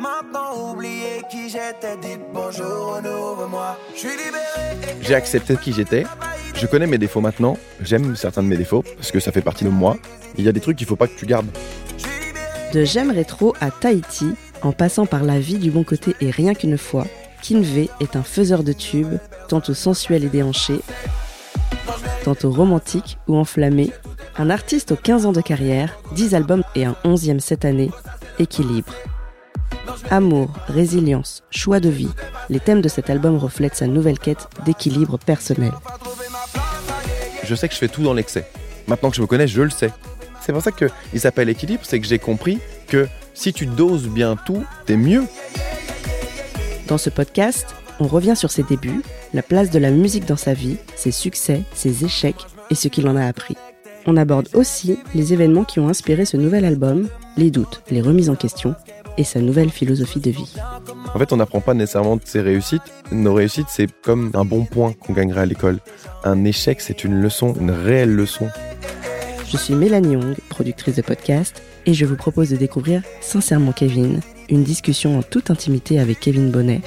Maintenant oubliez qui j'étais, dites bonjour, moi Je suis libéré. J'ai accepté qui j'étais. Je connais mes défauts maintenant. J'aime certains de mes défauts parce que ça fait partie de moi. Il y a des trucs qu'il faut pas que tu gardes. De J'aime rétro à Tahiti, en passant par la vie du bon côté et rien qu'une fois, Kinvey est un faiseur de tubes, tantôt sensuel et déhanché, tantôt romantique ou enflammé. Un artiste aux 15 ans de carrière, 10 albums et un 11e cette année, équilibre. Amour, résilience, choix de vie, les thèmes de cet album reflètent sa nouvelle quête d'équilibre personnel. Je sais que je fais tout dans l'excès. Maintenant que je me connais, je le sais. C'est pour ça qu'il s'appelle équilibre, c'est que j'ai compris que si tu doses bien tout, t'es mieux. Dans ce podcast, on revient sur ses débuts, la place de la musique dans sa vie, ses succès, ses échecs et ce qu'il en a appris. On aborde aussi les événements qui ont inspiré ce nouvel album, les doutes, les remises en question et sa nouvelle philosophie de vie. En fait, on n'apprend pas nécessairement de ses réussites. Nos réussites, c'est comme un bon point qu'on gagnerait à l'école. Un échec, c'est une leçon, une réelle leçon. Je suis Mélanie Young, productrice de podcast, et je vous propose de découvrir Sincèrement Kevin, une discussion en toute intimité avec Kevin Bonnet,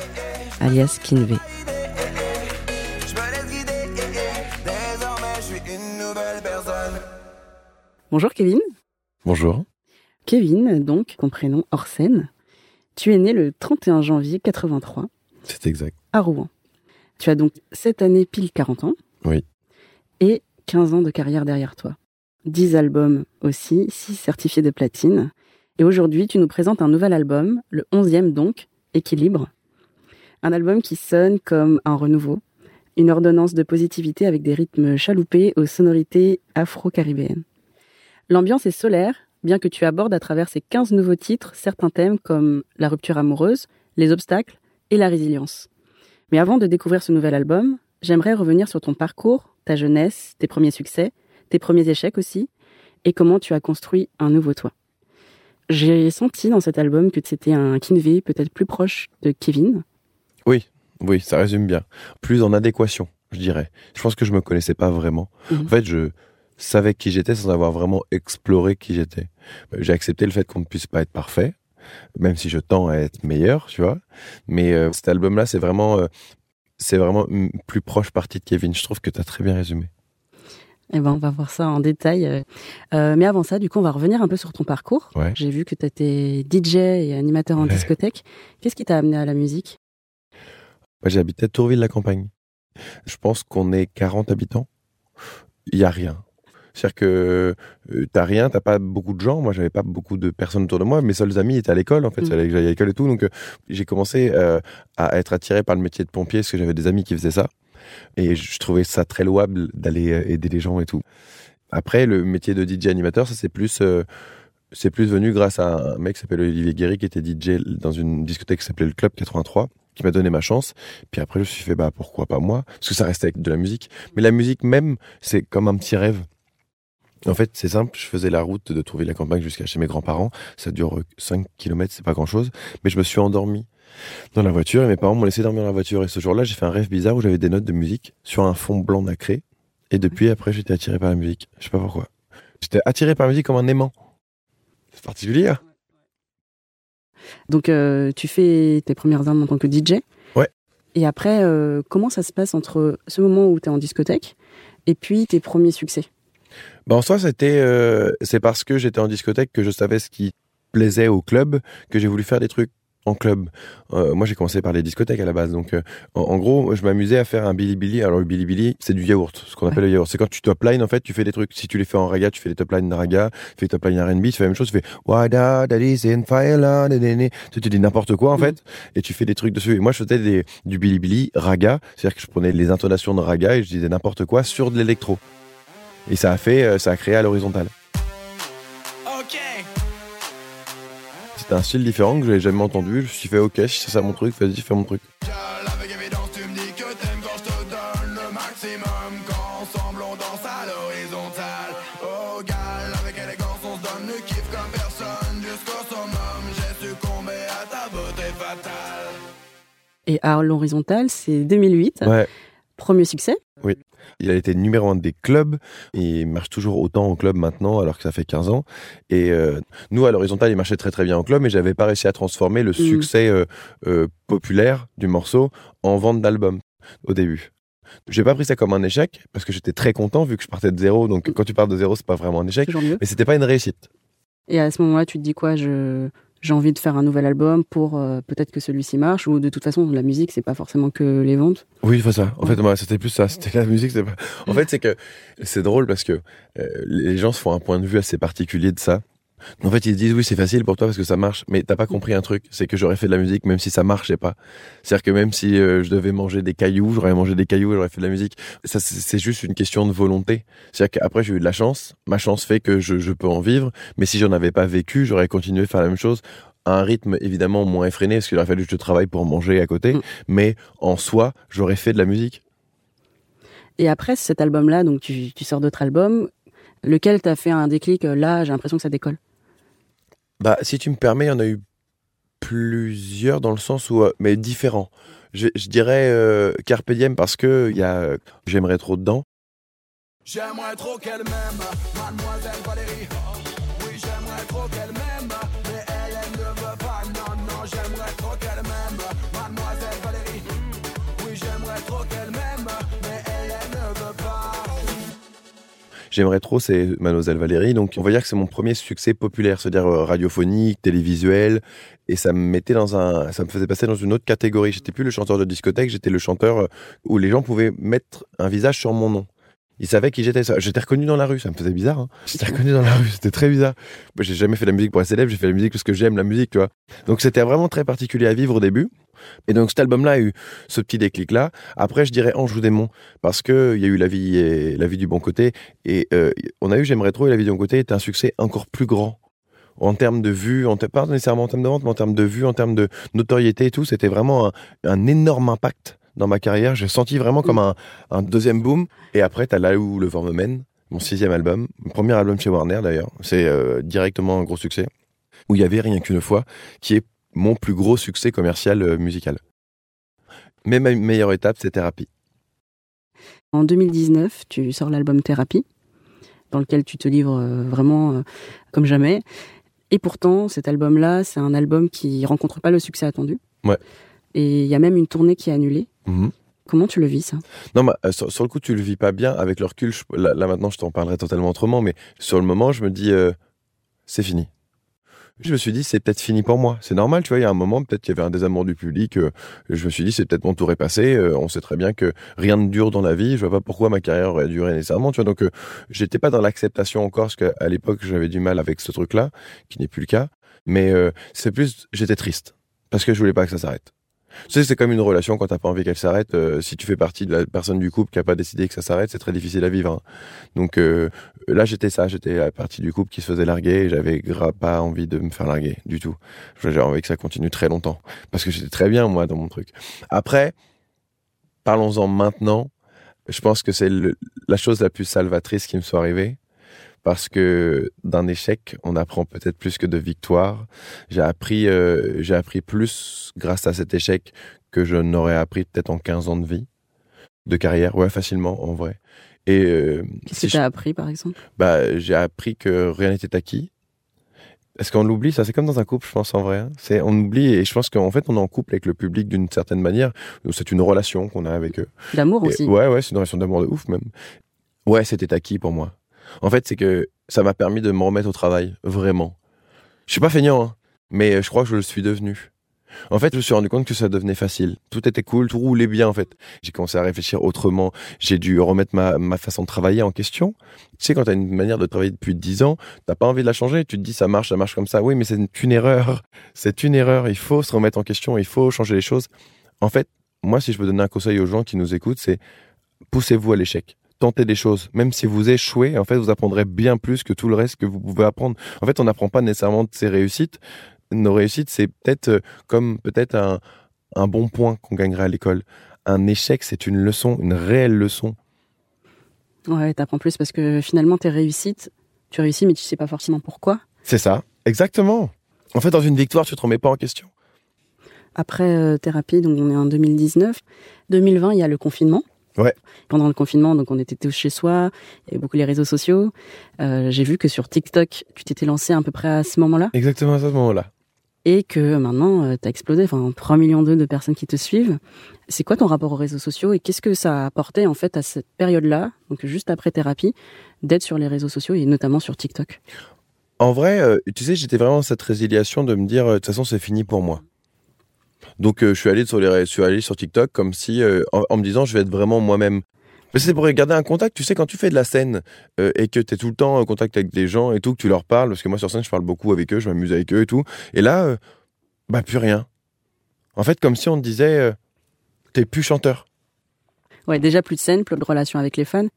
alias Kinvey. Bonjour Kevin. Bonjour. Kevin, donc, ton prénom Orsène. Tu es né le 31 janvier 83. C'est exact. À Rouen. Tu as donc cette année pile 40 ans. Oui. Et 15 ans de carrière derrière toi. 10 albums aussi, 6 certifiés de platine. Et aujourd'hui, tu nous présentes un nouvel album, le 11e donc, Équilibre. Un album qui sonne comme un renouveau, une ordonnance de positivité avec des rythmes chaloupés aux sonorités afro-caribéennes. L'ambiance est solaire, bien que tu abordes à travers ces 15 nouveaux titres certains thèmes comme la rupture amoureuse, les obstacles et la résilience. Mais avant de découvrir ce nouvel album, j'aimerais revenir sur ton parcours, ta jeunesse, tes premiers succès, tes premiers échecs aussi, et comment tu as construit un nouveau toi. J'ai senti dans cet album que c'était un Kinvey peut-être plus proche de Kevin. Oui, oui, ça résume bien. Plus en adéquation, je dirais. Je pense que je me connaissais pas vraiment. Mhm. En fait, je, savais qui j'étais sans avoir vraiment exploré qui j'étais. J'ai accepté le fait qu'on ne puisse pas être parfait, même si je tends à être meilleur, tu vois. Mais euh, cet album-là, c'est vraiment, euh, c'est vraiment une plus proche partie de Kevin. Je trouve que tu as très bien résumé. Eh ben, on va voir ça en détail. Euh, mais avant ça, du coup, on va revenir un peu sur ton parcours. J'ai vu que tu étais DJ et animateur en discothèque. Qu'est-ce qui t'a amené à la musique? À Tourville-la-Campagne. Je pense qu'on est 40 habitants. Il y a rien. C'est-à-dire que euh, t'as rien, t'as pas beaucoup de gens. Moi, j'avais pas beaucoup de personnes autour de moi. Mes seuls amis étaient à l'école, en fait. Mmh. J'allais à l'école et tout. Donc, euh, j'ai commencé euh, à être attiré par le métier de pompier parce que j'avais des amis qui faisaient ça. Et je trouvais ça très louable d'aller aider les gens et tout. Après, le métier de DJ animateur, ça c'est plus c'est plus venu grâce à un mec qui s'appelle Olivier Guéry qui était DJ dans une discothèque qui s'appelait le Club 83 qui m'a donné ma chance. Puis après, je me suis fait, bah, pourquoi pas moi? Parce que ça restait avec de la musique. Mais la musique même, c'est comme un petit rêve. En fait, c'est simple, je faisais la route de trouver la campagne jusqu'à chez mes grands-parents. Ça dure 5 km, c'est pas grand-chose. Mais je me suis endormi dans la voiture et mes parents m'ont laissé dormir dans la voiture. Et ce jour-là, j'ai fait un rêve bizarre où j'avais des notes de musique sur un fond blanc nacré. Et depuis, après, j'étais attiré par la musique. Je sais pas pourquoi. J'étais attiré par la musique comme un aimant. C'est particulier. Hein. Donc, euh, tu fais tes premières armes en tant que DJ. Ouais. Et après, euh, comment ça se passe entre ce moment où tu es en discothèque et puis tes premiers succès? Ben, en soi, c'était, euh, c'est parce que j'étais en discothèque que je savais ce qui plaisait au club que j'ai voulu faire des trucs en club. Euh, moi, j'ai commencé par les discothèques à la base. Donc, euh, en, gros, je m'amusais à faire un Billy Billy. Alors, le Billy, c'est du yaourt, ce qu'on appelle le yaourt. C'est quand tu top line, en fait, tu fais des trucs. Si tu les fais en raga, tu fais les top line de raga. Tu fais les top line R&B, tu fais la même chose. Tu fais Wada, Daddy's in fire, tu, tu dis n'importe quoi, en mm. fait, et tu fais des trucs dessus. Et moi, je faisais des, du Billy raga. C'est-à-dire que je prenais les intonations de raga et je disais n'importe quoi sur de l'électro. Et ça a fait, euh, ça a créé à l'horizontale. C'était un style différent que je n'avais jamais entendu. Je me suis fait ok, si c'est ça mon truc, vas-y, fais mon truc. Et à l'horizontale, c'est 2008. Ouais. Premier succès. Il a été numéro un des clubs. Il marche toujours autant au club maintenant, alors que ça fait 15 ans. Et euh, nous, à l'horizontale, il marchait très très bien au club, mais j'avais pas réussi à transformer le succès euh, euh, populaire du morceau en vente d'album au début. J'ai pas pris ça comme un échec parce que j'étais très content vu que je partais de zéro. Donc quand tu pars de zéro, c'est pas vraiment un échec, mais c'était pas une réussite. Et à ce moment-là, tu te dis quoi? Je j'ai envie de faire un nouvel album pour euh, peut-être que celui-ci marche ou de toute façon la musique c'est pas forcément que les ventes. Oui, c'est ça. En fait, moi, c'était plus ça. C'était la musique. Pas... En fait, c'est que c'est drôle parce que euh, les gens se font un point de vue assez particulier de ça. En fait, ils disent oui, c'est facile pour toi parce que ça marche, mais t'as pas compris un truc, c'est que j'aurais fait de la musique même si ça marchait pas. C'est-à-dire que même si euh, je devais manger des cailloux, j'aurais mangé des cailloux, et j'aurais fait de la musique. Ça, c'est juste une question de volonté. C'est-à-dire qu'après, j'ai eu de la chance. Ma chance fait que je, je peux en vivre, mais si j'en avais pas vécu, j'aurais continué à faire la même chose à un rythme évidemment moins effréné parce qu'il aurait fallu que je travaille pour manger à côté, Mm. mais en soi, j'aurais fait de la musique. Et après cet album-là, donc tu, tu sors d'autres albums, lequel t'a fait un déclic euh, Là, j'ai l'impression que ça décolle? Bah, si tu me permets, il y en a eu plusieurs dans le sens où, euh, mais différents. Je, dirais euh, Carpe Diem parce que il y a j'aimerais trop dedans. J'aimerais trop qu'elle m'aime, mademoiselle J'aimerais trop, c'est Mademoiselle Valérie. Donc, on va dire que c'est mon premier succès populaire, c'est-à-dire euh, radiophonique, télévisuel, et ça me mettait dans un, ça me faisait passer dans une autre catégorie. J'étais plus le chanteur de discothèque, j'étais le chanteur euh, où les gens pouvaient mettre un visage sur mon nom. Ils savaient qui j'étais. J'étais reconnu dans la rue, ça me faisait bizarre. Hein. J'étais reconnu dans la rue, c'était très bizarre. J'ai jamais fait de la musique pour être célèbre, j'ai fait de la musique parce que j'aime la musique, tu vois. Donc c'était vraiment très particulier à vivre au début. Et donc cet album-là a eu ce petit déclic-là. Après, je dirais Anjou démon parce que il y a eu la vie et la vie du bon côté et euh, on a eu J'aimerais trop et la vie du bon côté est un succès encore plus grand en termes de vues, en pas nécessairement en termes de vente, mais en termes de vues, en termes de notoriété et tout. C'était vraiment un, un énorme impact dans ma carrière. J'ai senti vraiment comme un, un deuxième boom. Et après, t'as là où le vent me mène, mon sixième album, mon premier album chez Warner d'ailleurs. C'est euh, directement un gros succès où il y avait rien qu'une fois, qui est mon plus gros succès commercial euh, musical. Mais ma meilleure étape, c'est Thérapie. En 2019, tu sors l'album Thérapie, dans lequel tu te livres euh, vraiment euh, comme jamais. Et pourtant, cet album-là, c'est un album qui rencontre pas le succès attendu. Ouais. Et il y a même une tournée qui est annulée. Mhm. Comment tu le vis, ça? Non, mais, euh, sur, sur le coup, tu le vis pas bien. Avec le recul, je- là, là, maintenant, je t'en parlerai totalement autrement. Mais sur le moment, je me dis, euh, c'est fini. Je me suis dit, c'est peut-être fini pour moi. C'est normal, tu vois. Il y a un moment, peut-être qu'il y avait un désamour du public. euh, je me suis dit, c'est peut-être mon tour est passé. euh, on sait très bien que rien ne dure dans la vie. Je vois pas pourquoi ma carrière aurait duré nécessairement, tu vois. Donc, euh, j'étais pas dans l'acceptation encore, parce qu'à l'époque, j'avais du mal avec ce truc-là, qui n'est plus le cas. Mais euh, c'est plus, j'étais triste parce que je voulais pas que ça s'arrête. Tu sais, c'est comme une relation quand t'as pas envie qu'elle s'arrête. euh, si tu fais partie de la personne du couple qui a pas décidé que ça s'arrête, c'est très difficile à vivre. hein. Donc euh, là, j'étais ça, j'étais la partie du couple qui se faisait larguer. et J'avais pas envie de me faire larguer du tout. J'avais envie que ça continue très longtemps parce que j'étais très bien moi dans mon truc. Après, parlons-en maintenant. Je pense que c'est la chose la plus salvatrice qui me soit arrivée. Parce que d'un échec, on apprend peut-être plus que de victoires. J'ai appris, euh, j'ai appris plus grâce à cet échec que je n'aurais appris peut-être en 15 ans de vie, de carrière, ouais, facilement, en vrai. Et euh, Qu'est-ce si que je- tu as appris, par exemple? Bah, j'ai appris que rien n'était acquis. Est-ce qu'on l'oublie Ça, c'est comme dans un couple, je pense, en vrai. hein. C'est, on oublie, et je pense qu'en fait, on est en couple avec le public d'une certaine manière. C'est une relation qu'on a avec eux. L'amour aussi. ouais, ouais, c'est une relation d'amour de ouf, même. Ouais, c'était acquis pour moi. En fait, c'est que ça m'a permis de me remettre au travail, vraiment. Je suis pas feignant, hein, mais je crois que je le suis devenu. En fait, je me suis rendu compte que ça devenait facile. Tout était cool, tout roulait bien, en fait. J'ai commencé à réfléchir autrement. J'ai dû remettre ma, ma façon de travailler en question. Tu sais, quand t'as une manière de travailler depuis 10 ans, t'as pas envie de la changer. Tu te dis, ça marche, ça marche comme ça. Oui, mais c'est une erreur. C'est une erreur. Il faut se remettre en question. Il faut changer les choses. En fait, moi, si je veux donner un conseil aux gens qui nous écoutent, c'est poussez-vous à l'échec. Tentez des choses. Même si vous échouez, en fait, vous apprendrez bien plus que tout le reste que vous pouvez apprendre. En fait, on n'apprend pas nécessairement de ses réussites. Nos réussites, c'est peut-être euh, comme peut-être un, un bon point qu'on gagnerait à l'école. Un échec, c'est une leçon, une réelle leçon. Ouais, t'apprends plus parce que finalement, tes réussites, tu réussis, mais tu sais pas forcément pourquoi. C'est ça. Exactement. En fait, dans une victoire, tu te remets pas en question. Après euh, thérapie, donc on est en 2019. 2020, il y a le confinement. Ouais. Pendant le confinement, donc on était tous chez soi, il y avait beaucoup les réseaux sociaux. Euh, J'ai vu que sur TikTok, tu t'étais lancé à peu près à ce moment-là Exactement à ce moment-là. et que maintenant euh, tu as explosé, enfin 3 millions de personnes qui te suivent. C'est quoi ton rapport aux réseaux sociaux et qu'est-ce que ça a apporté en fait à cette période-là, donc juste après thérapie, d'être sur les réseaux sociaux et notamment sur TikTok? En vrai, euh, tu sais, j'étais vraiment dans cette résiliation de me dire, euh, de toute façon, c'est fini pour moi. Donc, euh, je suis allé sur les, sur TikTok comme si, euh, en, me disant, je vais être vraiment moi-même. Mais c'est pour garder un contact. Tu sais, quand tu fais de la scène euh, et que tu es tout le temps en contact avec des gens et tout, que tu leur parles, parce que moi sur scène, je parle beaucoup avec eux, je m'amuse avec eux et tout. Et là, bah plus rien. En fait, comme si on te disait, t'es plus chanteur. Ouais, déjà plus de scène, plus de relations avec les fans.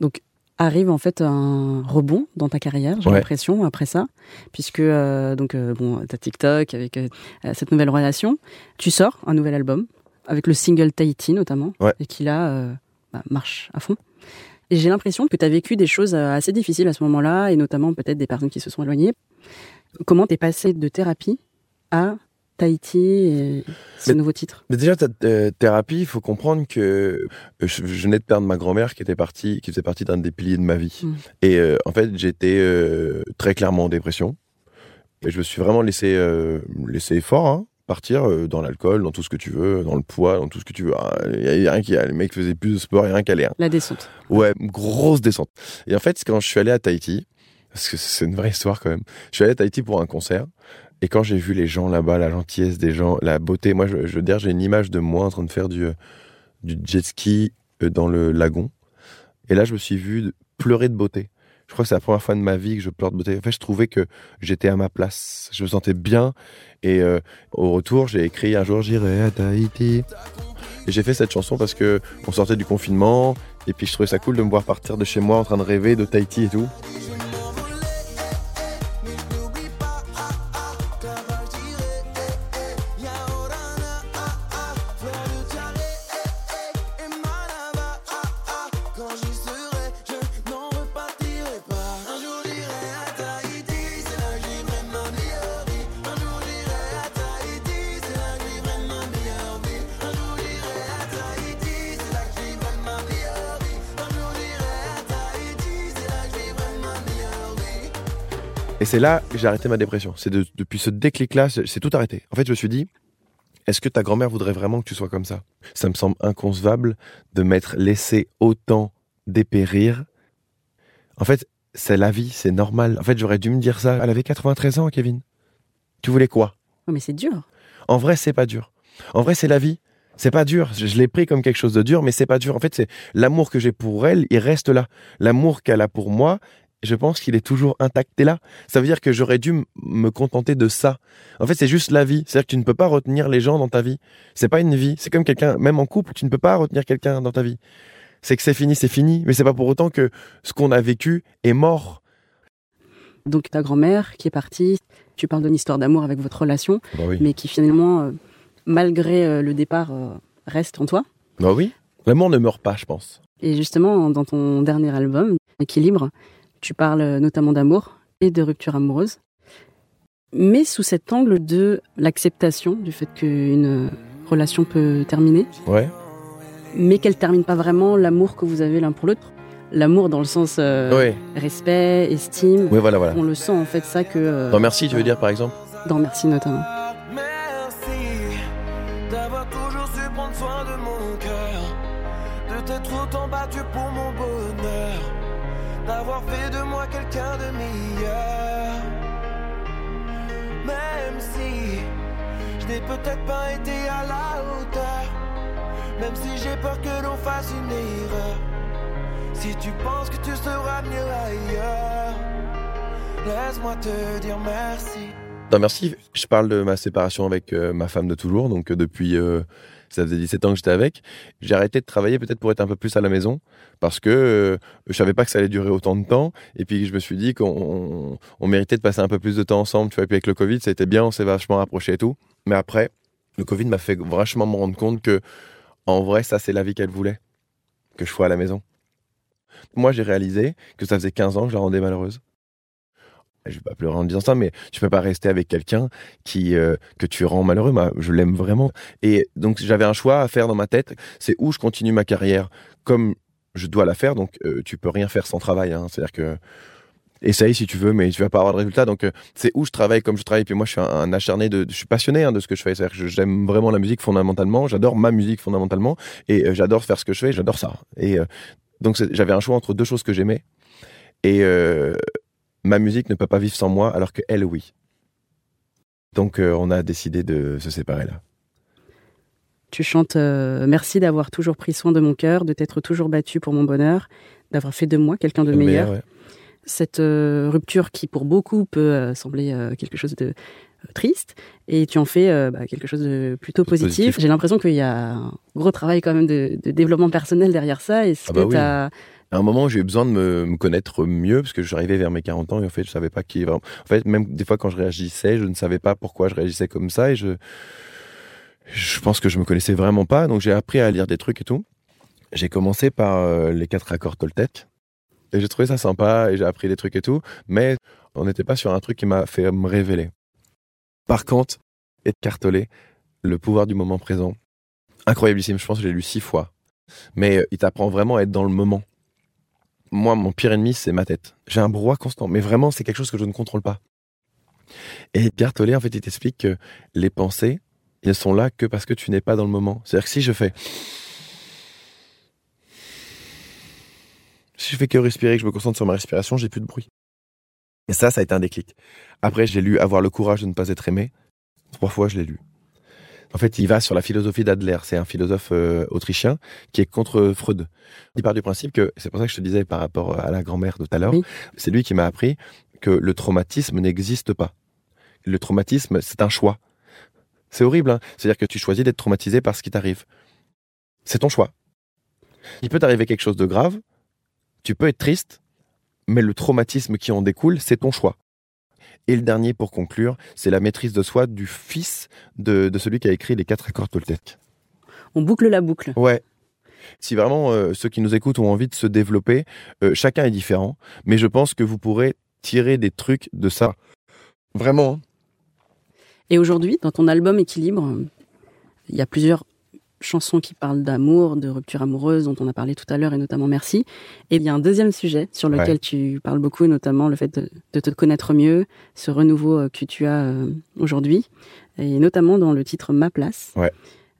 Donc arrive en fait un rebond dans ta carrière, j'ai Ouais. l'impression après ça, puisque euh, donc euh, bon, t'as TikTok avec euh, cette nouvelle relation, tu sors un nouvel album avec le single Tahiti notamment, Ouais. et qui là bah, marche à fond. Et j'ai l'impression que tu as vécu des choses assez difficiles à ce moment-là, et notamment peut-être des personnes qui se sont éloignées. Comment t'es passé de thérapie à Tahiti et ce Mais- nouveau titre Mais déjà, ta euh, thérapie, il faut comprendre que euh, je, venais de perdre ma grand-mère qui était partie, qui faisait partie d'un des piliers de ma vie. Mm. Et euh, en fait, j'étais euh, très clairement en dépression. Et je me suis vraiment laissé, laissé fort, hein, partir dans l'alcool, dans tout ce que tu veux, dans le poids, dans tout ce que tu veux. Ah, Il y a- il y a rien qui, les mecs faisaient plus de sport, il y a rien qui allait. hein. La descente. Ouais, grosse descente. Et en fait, quand je suis allé à Tahiti, parce que c'est une vraie histoire quand même, je suis allé à Tahiti pour un concert. Et quand j'ai vu les gens là-bas, la gentillesse des gens, la beauté, moi, je, je dire, j'ai une image de moi en train de faire du, euh, jet ski euh, dans le lagon. Et là, je me suis vu pleurer de beauté. Je crois que c'est la première fois de ma vie que je pleure de beauté. En fait, je trouvais que j'étais à ma place. Je me sentais bien. Et euh, au retour, j'ai écrit un jour, j'irai à Tahiti. Et j'ai fait cette chanson parce que on sortait du confinement. Et puis je trouvais ça cool de me voir partir de chez moi en train de rêver de Tahiti et tout. Et c'est là que j'ai arrêté ma dépression. C'est de- depuis ce déclic-là, c'est tout arrêté. En fait, je me suis dit, est-ce que ta grand-mère voudrait vraiment que tu sois comme ça? Ça me semble inconcevable de m'être laissé autant dépérir. En fait, c'est la vie, c'est normal. En fait, j'aurais dû me dire ça. Elle avait 93 ans, Kevin. Tu voulais quoi? Mais c'est dur. En vrai, c'est pas dur. En vrai, c'est la vie. C'est pas dur. Je l'ai pris comme quelque chose de dur, mais c'est pas dur. En fait, c'est l'amour que j'ai pour elle, il reste là. L'amour qu'elle a pour moi, je pense qu'il est toujours intact. Et là, ça veut dire que j'aurais dû me contenter de ça. En fait, c'est juste la vie. C'est-à-dire que tu ne peux pas retenir les gens dans ta vie. C'est pas une vie. C'est comme quelqu'un, même en couple, tu ne peux pas retenir quelqu'un dans ta vie. C'est que c'est fini, c'est fini. Mais c'est pas pour autant que ce qu'on a vécu est mort. Donc ta grand-mère qui est partie, tu parles d'une histoire d'amour avec votre relation, Bah oui. mais qui finalement, euh, malgré euh, le départ, euh, reste en toi. Bah oui. L'amour ne meurt pas, je pense. Et justement, dans ton dernier album, Équilibre, tu parles euh, notamment d'amour et de rupture amoureuse, mais sous cet angle de l'acceptation du fait qu'une relation peut terminer, Ouais. mais qu'elle termine pas vraiment l'amour que vous avez l'un pour l'autre. L'amour dans le sens euh, respect, estime. Ouais, voilà, voilà. On le sent en fait ça que euh, Non, merci, tu veux dire, par exemple? Dans Merci notamment. Merci d'avoir toujours su prendre soin de mon cœur, de t'être autant battu pour d'avoir fait de moi quelqu'un de meilleur. Même si je n'ai peut-être pas été à la hauteur, même si j'ai peur que l'on fasse une erreur. Si tu penses que tu seras mieux ailleurs, laisse-moi te dire merci. Non, merci. Je parle de ma séparation avec euh, ma femme de toujours. Donc, euh, depuis, euh, ça faisait 17 ans que j'étais avec. J'ai arrêté de travailler peut-être pour être un peu plus à la maison parce que euh, je savais pas que ça allait durer autant de temps. Et puis, je me suis dit qu'on on, méritait de passer un peu plus de temps ensemble. Tu vois, et puis avec le Covid, été bien, on s'est vachement rapprochés et tout. Mais après, le Covid m'a fait vachement me rendre compte que, en vrai, ça, c'est la vie qu'elle voulait. Que je sois à la maison. Moi, j'ai réalisé que ça faisait 15 ans que je la rendais malheureuse. Je vais pas pleurer en disant ça, mais tu peux pas rester avec quelqu'un qui euh, que tu rends malheureux. Je l'aime vraiment. Et donc j'avais un choix à faire dans ma tête. C'est où je continue ma carrière comme je dois la faire. Donc euh, tu peux rien faire sans travail. Hein. C'est-à-dire que essaye si tu veux, mais tu vas pas avoir de résultat. Donc euh, c'est où je travaille comme je travaille. Puis moi, je suis un, acharné je suis passionné hein, de ce que je fais. C'est-à-dire que j'aime vraiment la musique fondamentalement. J'adore ma musique fondamentalement, et euh, j'adore faire ce que je fais. J'adore ça. Et donc j'avais un choix entre deux choses que j'aimais, et ma musique ne peut pas vivre sans moi, alors que elle, oui. Donc on a décidé de se séparer là. Tu chantes Merci d'avoir toujours pris soin de mon cœur, de t'être toujours battu pour mon bonheur, d'avoir fait de moi quelqu'un de meilleur cette euh, rupture qui pour beaucoup peut euh, sembler euh, quelque chose de triste et tu en fais bah, quelque chose de plutôt positif. J'ai l'impression qu'il y a un gros travail quand même de, développement personnel derrière ça. Et ah bah À un moment, j'ai eu besoin de me, connaître mieux parce que j'arrivais vers mes 40 ans et en fait, je savais pas qui vraiment. En fait, même des fois quand je réagissais, je ne savais pas pourquoi je réagissais comme ça et je, je pense que je me connaissais vraiment pas. Donc j'ai appris à lire des trucs et tout. J'ai commencé par les quatre accords Toltec et j'ai trouvé ça sympa et j'ai appris des trucs et tout. Mais on n'était pas sur un truc qui m'a fait me révéler. Par contre, Cartolé, Le pouvoir du moment présent, incroyablissime. Je pense que j'ai lu six fois. Mais euh, il t'apprend vraiment à être dans le moment. Moi, mon pire ennemi, c'est ma tête. J'ai un brouhaha constant. Mais vraiment, c'est quelque chose que je ne contrôle pas. Et Cartolé, en fait, il t'explique que les pensées, elles sont là que parce que tu n'es pas dans le moment. C'est-à-dire que si je fais Si je fais que respirer, que je me concentre sur ma respiration, j'ai plus de bruit. Et ça, ça a été un déclic. Après, j'ai lu Avoir le courage de ne pas être aimé. Trois fois, je l'ai lu. En fait, il va sur la philosophie d'Adler. C'est un philosophe euh, autrichien qui est contre Freud. Il part du principe que, c'est pour ça que je te disais par rapport à la grand-mère tout à l'heure, c'est lui qui m'a appris que le traumatisme n'existe pas. Le traumatisme, c'est un choix. C'est horrible, hein C'est-à-dire que tu choisis d'être traumatisé par ce qui t'arrive. C'est ton choix. Il peut t'arriver quelque chose de grave, tu peux être triste, mais le traumatisme qui en découle, c'est ton choix. Et le dernier, pour conclure, c'est la maîtrise de soi du fils de, celui qui a écrit les quatre accords Toltec. On boucle la boucle. Ouais. Si vraiment euh, ceux qui nous écoutent ont envie de se développer, euh, chacun est différent, mais je pense que vous pourrez tirer des trucs de ça. Vraiment. Hein. Et aujourd'hui, dans ton album Équilibre, il y a plusieurs chansons qui parlent d'amour, de rupture amoureuse dont on a parlé tout à l'heure et notamment Merci. Et il y a un deuxième sujet sur lequel tu parles beaucoup, notamment le fait de, te connaître mieux, ce renouveau euh, que tu as euh, aujourd'hui, et notamment dans le titre Ma place,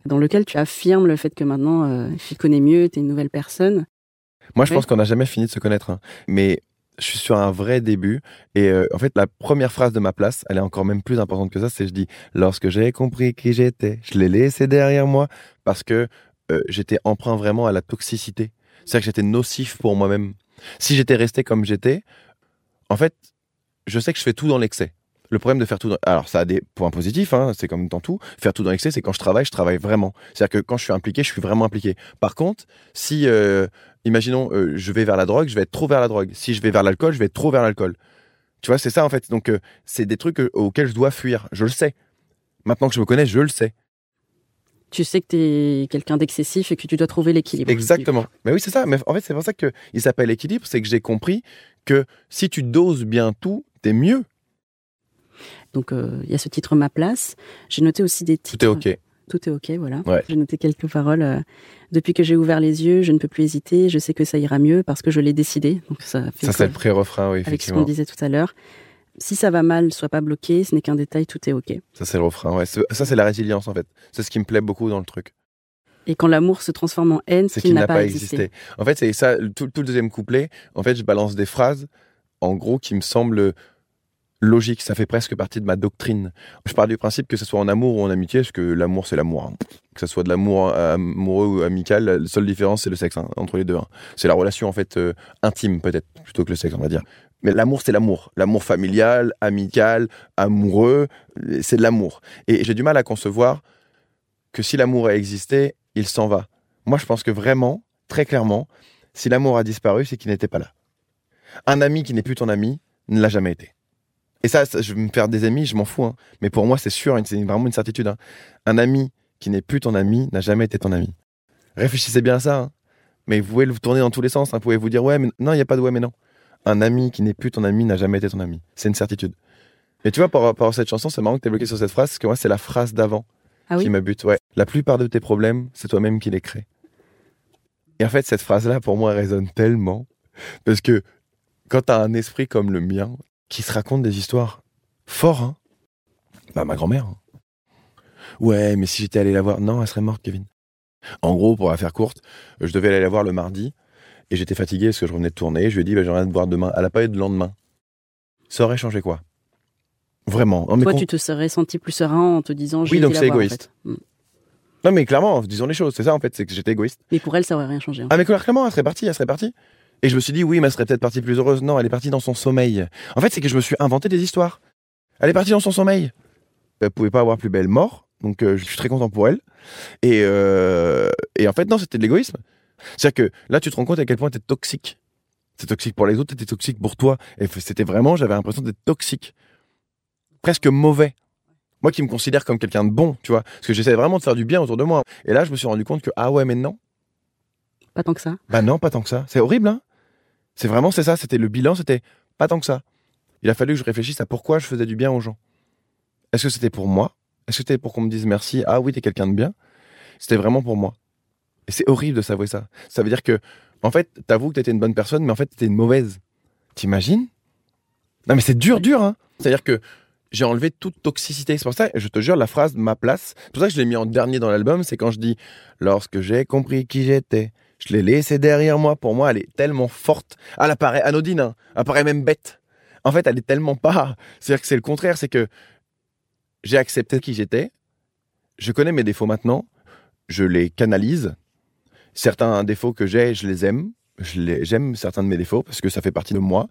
dans lequel tu affirmes le fait que maintenant euh, tu connais mieux, tu es une nouvelle personne. Moi, je pense qu'on n'a jamais fini de se connaître, hein. mais je suis sur un vrai début. Et euh, en fait, la première phrase de ma place, elle est encore même plus importante que ça. C'est je dis lorsque j'ai compris qui j'étais, je l'ai laissé derrière moi parce que euh, j'étais emprunt vraiment à la toxicité. C'est-à-dire que j'étais nocif pour moi-même. Si j'étais resté comme j'étais, en fait, je sais que je fais tout dans l'excès. Le problème de faire tout dans... Alors, ça a des points positifs, hein, c'est comme dans tout. Faire tout dans l'excès, c'est quand je travaille, je travaille vraiment. C'est-à-dire que quand je suis impliqué, je suis vraiment impliqué. Par contre, si euh, imaginons, euh, je vais vers la drogue, je vais être trop vers la drogue. Si je vais vers l'alcool, je vais être trop vers l'alcool. Tu vois, c'est ça en fait. Donc, euh, c'est des trucs euh, auxquels je dois fuir. Je le sais. Maintenant que je me connais, je le sais. Tu sais que tu es quelqu'un d'excessif et que tu dois trouver l'équilibre. Exactement. Mais oui, c'est ça. Mais en fait, c'est pour ça qu'il s'appelle équilibre. C'est que j'ai compris que si tu doses bien tout, t'es mieux. Donc, il y a ce titre Ma place. J'ai noté aussi des titres. Tout est OK tout est ok, voilà. J'ai noté quelques paroles. Euh, depuis que j'ai ouvert les yeux, je ne peux plus hésiter. Je sais que ça ira mieux parce que je l'ai décidé. Donc ça fait. Ça c'est le pré-refrain, oui, Avec ce qu'on disait tout à l'heure. Si ça va mal, sois pas bloqué. Ce n'est qu'un détail, tout est ok. Ça c'est le refrain, ouais. Ça c'est la résilience en fait. C'est ce qui me plaît beaucoup dans le truc. Et quand l'amour se transforme en haine, c'est qu'il n'a pas, existé. En fait, c'est ça, tout, tout, le deuxième couplet. En fait, je balance des phrases, en gros, qui me semblent logique, ça fait presque partie de ma doctrine. Je pars du principe que ce soit en amour ou en amitié, parce que l'amour c'est l'amour. Hein. Que ce soit de l'amour amoureux ou amical, la seule différence c'est le sexe hein, entre les deux. Hein. C'est la relation en fait euh, intime peut-être plutôt que le sexe on va dire. Mais l'amour c'est l'amour, l'amour familial, amical, amoureux, c'est de l'amour. Et j'ai du mal à concevoir que si l'amour a existé, il s'en va. Moi je pense que vraiment, très clairement, si l'amour a disparu, c'est qu'il n'était pas là. Un ami qui n'est plus ton ami ne l'a jamais été. Et ça, je vais me faire des amis, je m'en fous. Hein. Mais pour moi, c'est sûr, c'est vraiment une certitude. Hein. Un ami qui n'est plus ton ami n'a jamais été ton ami. Réfléchissez bien à ça. Hein. Mais vous pouvez le tourner dans tous les sens. Vous pouvez vous dire, ouais, mais non, il n'y a pas de ouais, mais non. un ami qui n'est plus ton ami n'a jamais été ton ami. C'est une certitude. Et tu vois, par rapport à cette chanson, c'est marrant que tu bloqué sur cette phrase, parce que moi, c'est la phrase d'avant Ah oui qui me bute. Ouais. La plupart de tes problèmes, c'est toi-même qui les crée. Et en fait, cette phrase-là, pour moi, elle résonne tellement. Parce que quand tu as un esprit comme le mien, qui se raconte des histoires fortes, hein, bah, ma grand-mère. hein. Ouais, mais si j'étais allé la voir, non, elle serait morte, Kevin. En gros, pour la faire courte, je devais aller la voir le mardi, et j'étais fatigué parce que je revenais de tourner. Je lui ai dit, bah, j'aimerais te voir demain. Elle a pas eu de lendemain. Ça aurait changé quoi? Vraiment. Non, mais Toi, con- tu te serais senti plus serein en te disant j'ai Oui, donc c'est en égoïste. fait. Mm. non, mais clairement, disons les choses. C'est ça, en fait, c'est que j'étais égoïste. Mais pour elle, ça aurait rien changé. hein. Ah mais clairement, elle serait partie, elle serait partie. Et je me suis dit oui, mais elle serait peut-être partie plus heureuse. Non, elle est partie dans son sommeil. En fait, c'est que je me suis inventé des histoires. Elle est partie dans son sommeil. Elle pouvait pas avoir plus belle mort, donc euh, je suis très content pour elle. Et, euh, et en fait, non, c'était de l'égoïsme. C'est-à-dire que là, tu te rends compte à quel point t'es toxique. C'est toxique pour les autres, t'étais toxique pour toi. Et c'était vraiment, j'avais l'impression d'être toxique. Presque mauvais. Moi qui me considère comme quelqu'un de bon, tu vois. Parce que j'essaie vraiment de faire du bien autour de moi. Et là, je me suis rendu compte que, ah ouais, mais non. Pas tant que ça. Bah non, pas tant que ça. C'est horrible, hein C'est vraiment, c'est ça. C'était le bilan, c'était pas tant que ça. Il a fallu que je réfléchisse à pourquoi je faisais du bien aux gens. Est-ce que c'était pour moi? Est-ce que c'était pour qu'on me dise merci? Ah oui, t'es quelqu'un de bien C'était vraiment pour moi. Et c'est horrible de savoir ça. Ça veut dire que, en fait, t'avoues que t'étais une bonne personne, mais en fait, t'étais une mauvaise. T'imagines? Non, mais c'est dur, dur, hein C'est-à-dire que j'ai enlevé toute toxicité. C'est pour ça, je te jure, la phrase ma place, c'est pour ça que je l'ai mis en dernier dans l'album, c'est quand je dis Lorsque j'ai compris qui j'étais, je l'ai laissée derrière moi. Pour moi, elle est tellement forte. Ah, Elle apparaît anodine, hein. elle apparaît même bête. En fait, elle est tellement pas. C'est-à-dire que c'est le contraire, c'est que j'ai accepté qui j'étais. Je connais mes défauts maintenant. Je les canalise. Certains défauts que j'ai, je les aime. J'aime certains de mes défauts parce que ça fait partie de moi.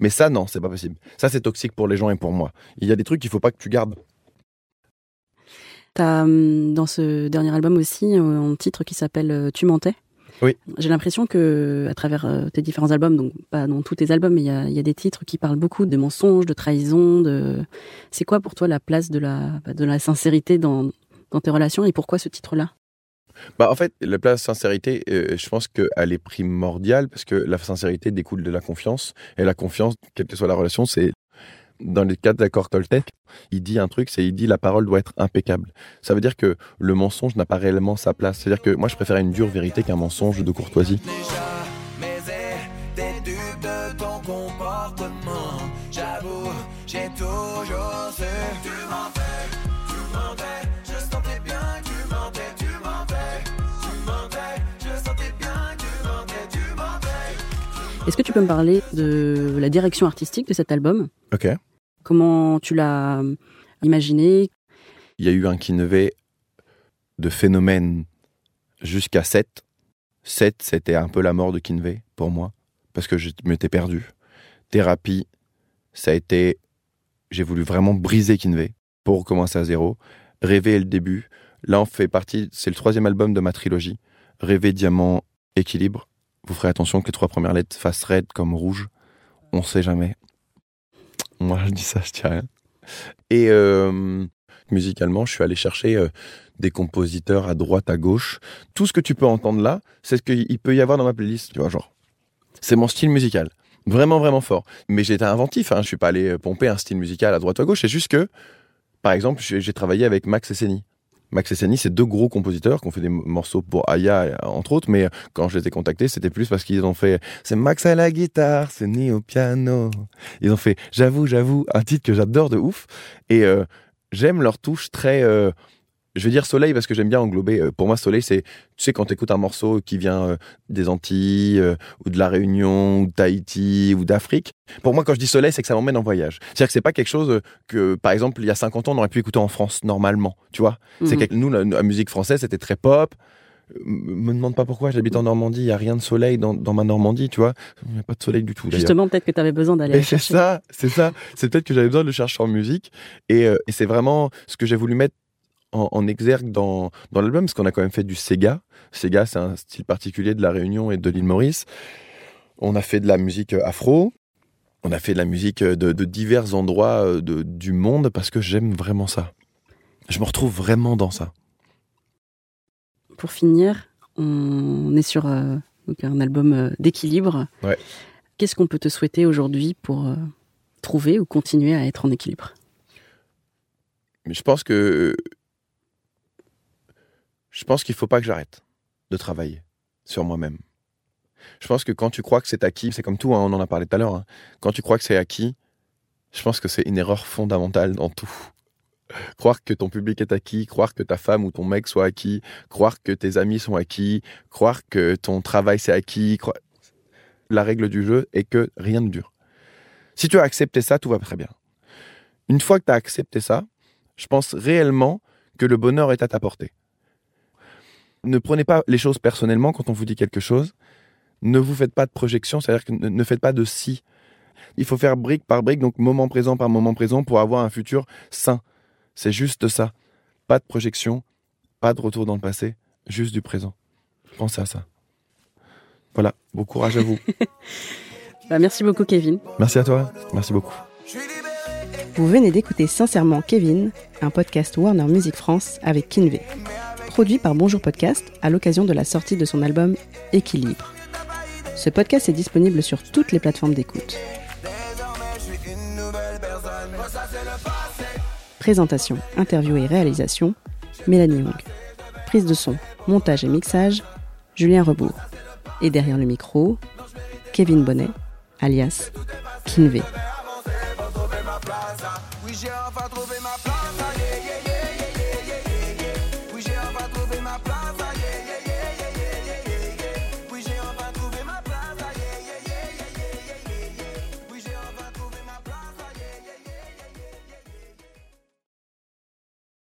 Mais ça, non, c'est pas possible. Ça, c'est toxique pour les gens et pour moi. Il y a des trucs qu'il faut pas que tu gardes. T'as hum, dans ce dernier album aussi euh, un titre qui s'appelle euh, Tu mentais. Oui. J'ai l'impression que à travers euh, tes différents albums, donc pas dans tous tes albums, mais il y a, il y a des titres qui parlent beaucoup de mensonges, de trahison. De c'est quoi pour toi la place de la bah, de la sincérité dans dans tes relations et pourquoi ce titre-là? Bah, en fait, la place sincérité, euh, je pense qu'elle est primordiale parce que la sincérité découle de la confiance. Et la confiance, quelle que soit la relation, c'est dans les quatre accords Toltec, il dit un truc, c'est il dit la parole doit être impeccable. Ça veut dire que le mensonge n'a pas réellement sa place. C'est-à-dire que moi, je préfère une dure vérité qu'un mensonge de courtoisie. Est-ce que tu peux me parler de la direction artistique de cet album? Ok. Comment tu l'as imaginé? Il y a eu un Kinvey de phénomène jusqu'à 7. 7, c'était un peu la mort de Kinvey pour moi, parce que je m'étais perdu. Thérapie, ça a été. J'ai voulu vraiment briser Kinvey pour recommencer à zéro. Rêver est le début. Là, on fait partie. C'est le troisième album de ma trilogie. Rêver, diamant, équilibre. Vous ferez attention que les trois premières lettres fassent red comme rouge. On sait jamais. Moi, je dis ça, je dis rien. Et euh, musicalement, je suis allé chercher euh, des compositeurs à droite, à gauche. Tout ce que tu peux entendre là, c'est ce qu'il peut y avoir dans ma playlist, tu vois, genre. C'est mon style musical. Vraiment, vraiment fort. Mais j'ai été inventif, hein. je suis pas allé pomper un style musical à droite à gauche. C'est juste que, par exemple, j'ai travaillé avec Max et Seni. Max et Seni, c'est deux gros compositeurs qui ont fait des morceaux pour Aya, entre autres, mais quand je les ai contactés, c'était plus parce qu'ils ont fait c'est Max à la guitare, Seni au piano. Ils ont fait J'avoue, j'avoue, un titre que j'adore de ouf. Et euh, j'aime leur touche très. euh, je vais dire soleil parce que j'aime bien englober. euh, pour moi, soleil, c'est. Tu sais, quand tu écoutes un morceau qui vient euh, des Antilles, euh, ou de La Réunion, ou de Tahiti, ou d'Afrique. Pour moi, quand je dis soleil, c'est que ça m'emmène en voyage. C'est-à-dire que c'est pas quelque chose que, par exemple, il y a 50 ans, on aurait pu écouter en France normalement. Tu vois C'est Mhm. que nous, la, la musique française, c'était très pop. Me demande pas pourquoi j'habite en Normandie, il y a rien de soleil dans, dans ma Normandie, tu vois. Il n'y a pas de soleil du tout. Justement, peut-être que tu avais besoin d'aller c'est ça, c'est ça. C'est peut-être que j'avais besoin de le chercher en musique. Et, euh, et c'est vraiment ce que j'ai voulu mettre en, en exergue dans, dans l'album, parce qu'on a quand même fait du Sega. Sega, c'est un style particulier de La Réunion et de l'île Maurice. On a fait de la musique euh, afro. On a fait de la musique euh, de, de divers endroits euh, de, du monde parce que j'aime vraiment ça. Je me retrouve vraiment dans ça. Pour finir, on est sur euh, un album d'équilibre. Ouais. Qu'est-ce qu'on peut te souhaiter aujourd'hui pour euh, trouver ou continuer à être en équilibre? Je pense que je pense qu'il faut pas que j'arrête de travailler sur moi-même. Je pense que quand tu crois que c'est acquis, c'est comme tout, hein, on en a parlé tout à l'heure. hein. Quand tu crois que c'est acquis, je pense que c'est une erreur fondamentale dans tout. Croire que ton public est acquis, croire que ta femme ou ton mec soit acquis, croire que tes amis sont acquis, croire que ton travail c'est acquis. La règle du jeu est que rien ne dure. Si tu as accepté ça, tout va très bien. Une fois que tu as accepté ça, je pense réellement que le bonheur est à ta portée. Ne prenez pas les choses personnellement quand on vous dit quelque chose. Ne vous faites pas de projection, c'est-à-dire que ne, faites pas de si. Il faut faire brique par brique, donc moment présent par moment présent pour avoir un futur sain. C'est juste ça. Pas de projection, pas de retour dans le passé, juste du présent. Pensez à ça. Voilà, bon courage à vous. Bah, Merci beaucoup Kevin. Merci à toi, merci beaucoup. Vous venez d'écouter Sincèrement Kevin, un podcast Warner Music France avec Kinvé. Produit par Bonjour Podcast à l'occasion de la sortie de son album Équilibre. Ce podcast est disponible sur toutes les plateformes d'écoute. Présentation, interview et réalisation, Mélanie Young. Prise de son, montage et mixage, Julien Rebourg. Et derrière le micro, Kevin Bonnet, alias place.